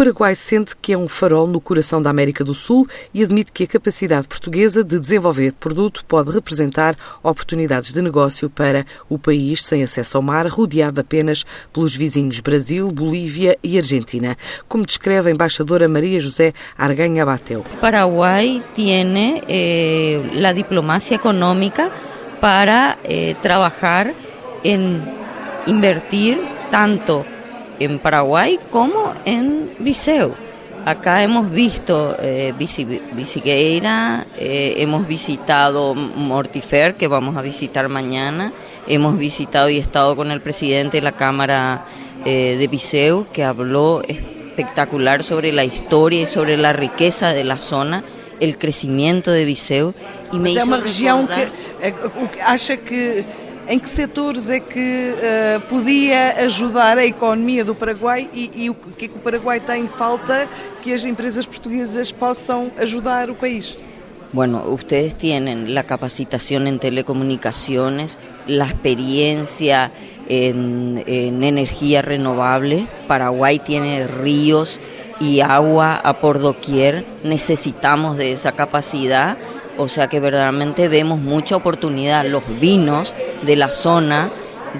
Paraguai sente que é um farol no coração da América do Sul e admite que a capacidade portuguesa de desenvolver produto pode representar oportunidades de negócio para o país sem acesso ao mar, rodeado apenas pelos vizinhos Brasil, Bolívia e Argentina, como descreve a embaixadora Maria José Arganha Bateu. Paraguai tem eh, a diplomacia econômica para eh, trabalhar em invertir tanto en Paraguay como en Viseu. Acá hemos visto eh, Visigueira, eh, hemos visitado Mortifer, que vamos a visitar mañana, hemos visitado y estado con el presidente de la Cámara eh, de Viseu, que habló espectacular sobre la historia y sobre la riqueza de la zona, el crecimiento de Viseu. Y me hizo una región que, acha que em que setores é que uh, podia ajudar a economia do Paraguai e, e o que é que o Paraguai tem falta que as empresas portuguesas possam ajudar o país? Bueno, ustedes tienen la capacitación en telecomunicaciones, la experiencia en, en, energía renovable. Paraguay tiene ríos y agua a por doquier. Necesitamos de esa capacidad o sea que verdaderamente vemos mucha oportunidad. Los vinos de la zona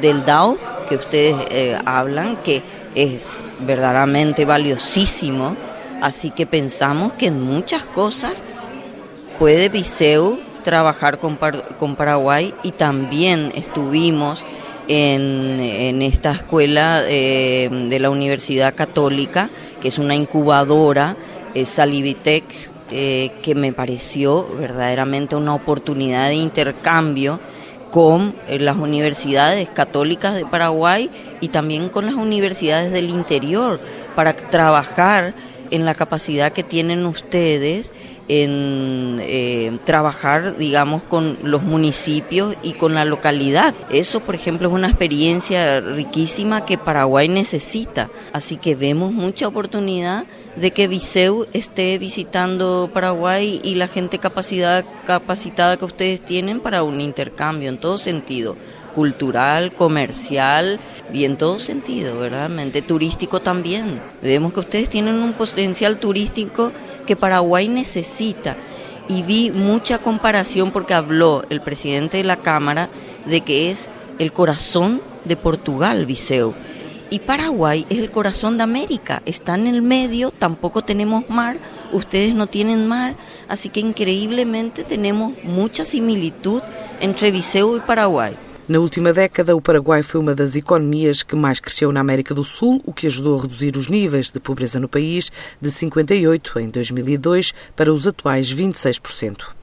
del DAO que ustedes eh, hablan, que es verdaderamente valiosísimo. Así que pensamos que en muchas cosas puede Viseu trabajar con, con Paraguay y también estuvimos en, en esta escuela eh, de la Universidad Católica, que es una incubadora, eh, Salivitec, eh, que me pareció verdaderamente una oportunidad de intercambio con eh, las universidades católicas de Paraguay y también con las universidades del interior para trabajar en la capacidad que tienen ustedes en eh, trabajar, digamos, con los municipios y con la localidad. Eso, por ejemplo, es una experiencia riquísima que Paraguay necesita. Así que vemos mucha oportunidad de que Viseu esté visitando Paraguay y la gente capacidad, capacitada que ustedes tienen para un intercambio en todo sentido cultural, comercial y en todo sentido, verdaderamente, turístico también. Vemos que ustedes tienen un potencial turístico que Paraguay necesita y vi mucha comparación porque habló el presidente de la Cámara de que es el corazón de Portugal, Viseu. Y Paraguay es el corazón de América, está en el medio, tampoco tenemos mar, ustedes no tienen mar, así que increíblemente tenemos mucha similitud entre Viseu y Paraguay. Na última década, o Paraguai foi uma das economias que mais cresceu na América do Sul, o que ajudou a reduzir os níveis de pobreza no país de 58 em 2002 para os atuais 26%.